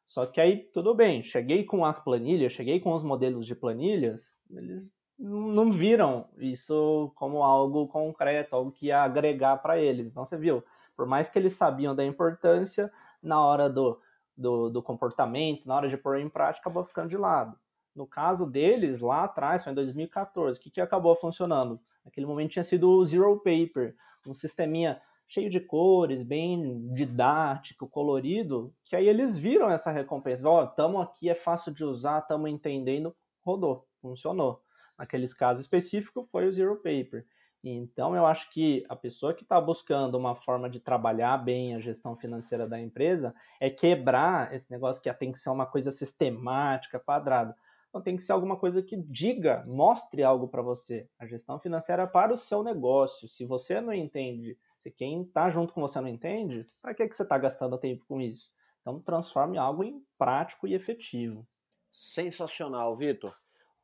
Só que aí, tudo bem, cheguei com as planilhas, cheguei com os modelos de planilhas, eles não viram isso como algo concreto, algo que ia agregar para eles. Então você viu, por mais que eles sabiam da importância, na hora do, do, do, comportamento, na hora de pôr em prática, acabou ficando de lado. No caso deles, lá atrás, foi em 2014, o que, que acabou funcionando? Naquele momento tinha sido o Zero Paper, um sisteminha cheio de cores, bem didático, colorido, que aí eles viram essa recompensa. Ó, oh, estamos aqui, é fácil de usar, estamos entendendo, rodou, funcionou naqueles casos específicos, foi o Zero Paper. Então, eu acho que a pessoa que está buscando uma forma de trabalhar bem a gestão financeira da empresa é quebrar esse negócio que tem que ser uma coisa sistemática, quadrada. Então, tem que ser alguma coisa que diga, mostre algo para você. A gestão financeira é para o seu negócio. Se você não entende, se quem está junto com você não entende, para que, que você está gastando tempo com isso? Então, transforme algo em prático e efetivo. Sensacional, Vitor.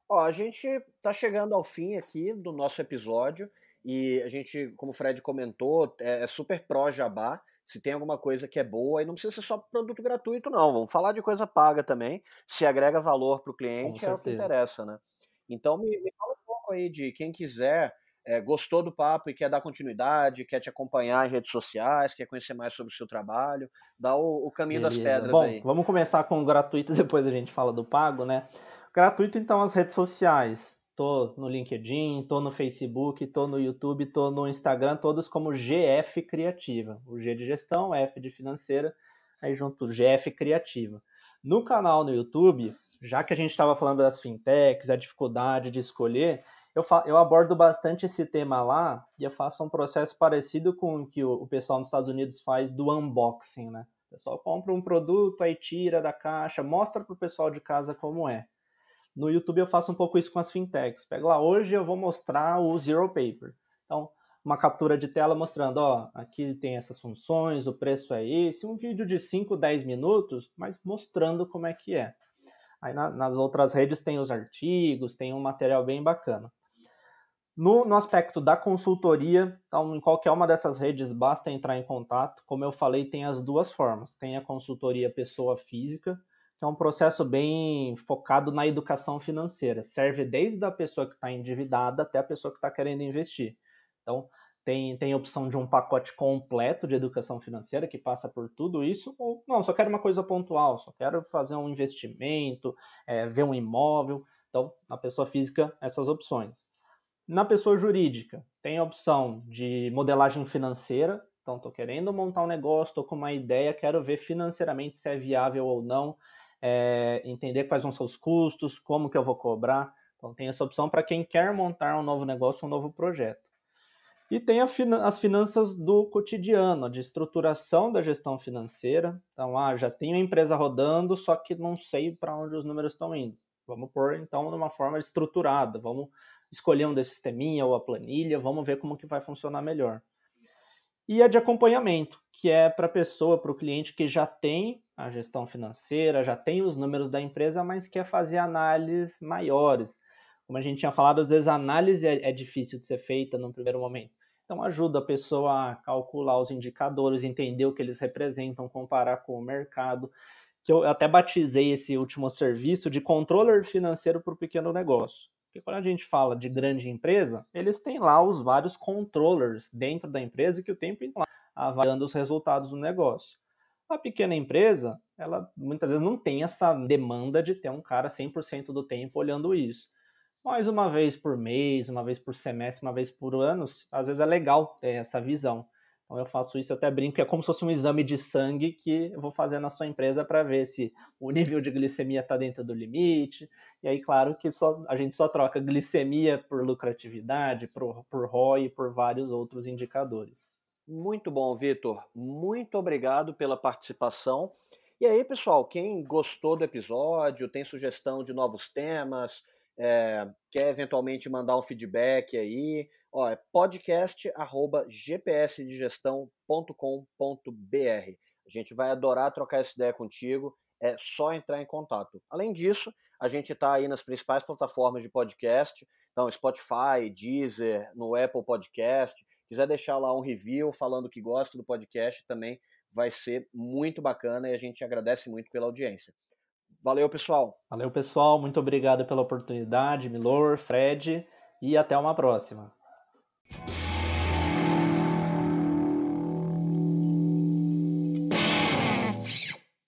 Ó, a gente está chegando ao fim aqui do nosso episódio e a gente, como o Fred comentou, é, é super pró-jabá. Se tem alguma coisa que é boa, e não precisa ser só produto gratuito, não. Vamos falar de coisa paga também. Se agrega valor para o cliente, é o que interessa, né? Então, me, me, fala um pouco aí de quem quiser é, gostou do papo e quer dar continuidade, quer te acompanhar em redes sociais, quer conhecer mais sobre o seu trabalho, dá o, o caminho Beleza. das pedras Bom, aí. Vamos começar com o gratuito, depois a gente fala do pago, né? Gratuito, então, as redes sociais. Tô no LinkedIn, tô no Facebook, tô no YouTube, tô no Instagram, todos como GF Criativa. O G de gestão, F de financeira, aí junto GF Criativa. No canal no YouTube, já que a gente estava falando das fintechs, a dificuldade de escolher, eu, eu, abordo bastante esse tema lá e eu faço um processo parecido com o que o, o pessoal nos Estados Unidos faz do unboxing, né? O pessoal compra um produto, aí tira da caixa, mostra para o pessoal de casa como é. No YouTube eu faço um pouco isso com as fintechs. Pego lá, hoje eu vou mostrar o Zero Paper. Então, uma captura de tela mostrando, ó, aqui tem essas funções, o preço é esse, um vídeo de 5, 10 minutos, mas mostrando como é que é. Aí na, nas outras redes tem os artigos, tem um material bem bacana. No, no, aspecto da consultoria, então em qualquer uma dessas redes basta entrar em contato. Como eu falei, tem as duas formas. Tem a consultoria pessoa física, é um processo bem focado na educação financeira. Serve desde a pessoa que está endividada até a pessoa que está querendo investir. Então, tem, tem a opção de um pacote completo de educação financeira que passa por tudo isso, ou não, só quero uma coisa pontual, só quero fazer um investimento, é, ver um imóvel. Então, na pessoa física, essas opções. Na pessoa jurídica, tem a opção de modelagem financeira. Então, estou querendo montar um negócio, estou com uma ideia, quero ver financeiramente se é viável ou não é, entender quais vão ser os custos, como que eu vou cobrar. Então tem essa opção para quem quer montar um novo negócio, um novo projeto. E tem as finanças do cotidiano, de estruturação da gestão financeira. Então, ah, já tenho a empresa rodando, só que não sei para onde os números estão indo. Vamos pôr, então, de uma forma estruturada. Vamos escolher um desse sisteminha ou a planilha, vamos ver como que vai funcionar melhor. E a de acompanhamento, que é para a pessoa, para o cliente que já tem a gestão financeira, já tem os números da empresa, mas quer fazer análises maiores. Como a gente tinha falado, às vezes a análise é, é difícil de ser feita no primeiro momento. Então ajuda a pessoa a calcular os indicadores, entender o que eles representam, comparar com o mercado. Que eu até batizei esse último serviço de controller financeiro para o pequeno negócio. Porque quando a gente fala de grande empresa, eles têm lá os vários controllers dentro da empresa que o tempo inteiro avaliando os resultados do negócio. A pequena empresa, ela muitas vezes não tem essa demanda de ter um cara 100% do tempo olhando isso. Mas uma vez por mês, uma vez por semestre, uma vez por ano, às vezes é legal ter essa visão. Então eu faço isso, eu até brinco, é como se fosse um exame de sangue que eu vou fazer na sua empresa para ver se o nível de glicemia está dentro do limite. E aí, claro que só, a gente só troca glicemia por lucratividade, por, por ROI e por vários outros indicadores. Muito bom, Vitor. Muito obrigado pela participação. E aí, pessoal, quem gostou do episódio, tem sugestão de novos temas, é, quer eventualmente mandar um feedback aí, ó, é podcast.gpsdigestão.com.br. A gente vai adorar trocar essa ideia contigo, é só entrar em contato. Além disso, a gente está aí nas principais plataformas de podcast, então Spotify, Deezer, no Apple Podcast, quiser deixar lá um review falando que gosta do podcast também vai ser muito bacana e a gente agradece muito pela audiência. Valeu, pessoal. Valeu, pessoal. Muito obrigado pela oportunidade, Milor, Fred, e até uma próxima.